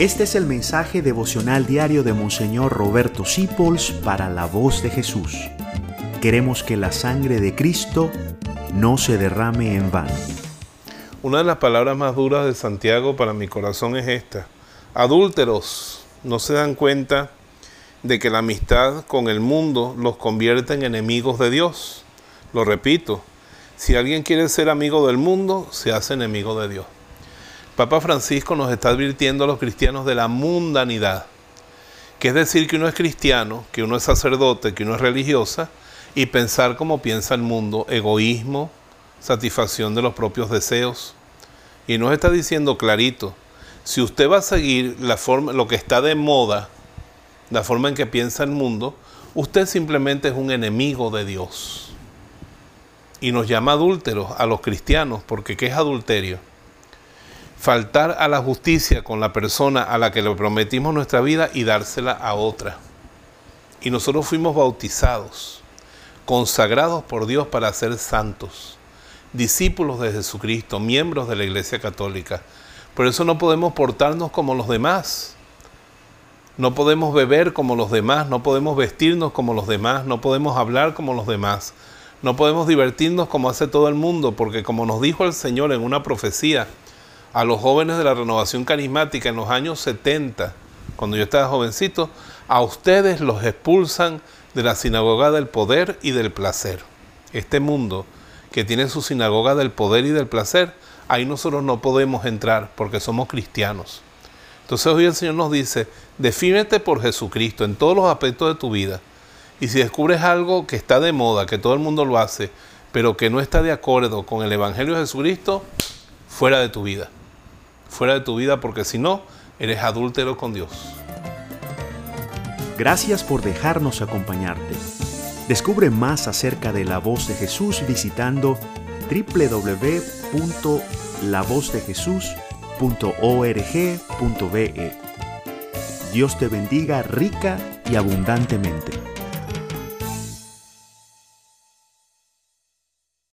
Este es el mensaje devocional diario de Monseñor Roberto Sipols para la voz de Jesús. Queremos que la sangre de Cristo no se derrame en vano. Una de las palabras más duras de Santiago para mi corazón es esta. Adúlteros, ¿no se dan cuenta de que la amistad con el mundo los convierte en enemigos de Dios? Lo repito, si alguien quiere ser amigo del mundo, se hace enemigo de Dios. Papa Francisco nos está advirtiendo a los cristianos de la mundanidad, que es decir que uno es cristiano, que uno es sacerdote, que uno es religiosa, y pensar como piensa el mundo, egoísmo, satisfacción de los propios deseos. Y nos está diciendo clarito, si usted va a seguir la forma, lo que está de moda, la forma en que piensa el mundo, usted simplemente es un enemigo de Dios. Y nos llama adúlteros a los cristianos, porque ¿qué es adulterio? Faltar a la justicia con la persona a la que le prometimos nuestra vida y dársela a otra. Y nosotros fuimos bautizados, consagrados por Dios para ser santos, discípulos de Jesucristo, miembros de la Iglesia Católica. Por eso no podemos portarnos como los demás. No podemos beber como los demás, no podemos vestirnos como los demás, no podemos hablar como los demás, no podemos divertirnos como hace todo el mundo, porque como nos dijo el Señor en una profecía, a los jóvenes de la renovación carismática en los años 70, cuando yo estaba jovencito, a ustedes los expulsan de la sinagoga del poder y del placer. Este mundo que tiene su sinagoga del poder y del placer, ahí nosotros no podemos entrar porque somos cristianos. Entonces hoy el Señor nos dice, defínete por Jesucristo en todos los aspectos de tu vida. Y si descubres algo que está de moda, que todo el mundo lo hace, pero que no está de acuerdo con el Evangelio de Jesucristo, fuera de tu vida fuera de tu vida porque si no, eres adúltero con Dios. Gracias por dejarnos acompañarte. Descubre más acerca de la voz de Jesús visitando www.lavozdejesús.org.be. Dios te bendiga rica y abundantemente.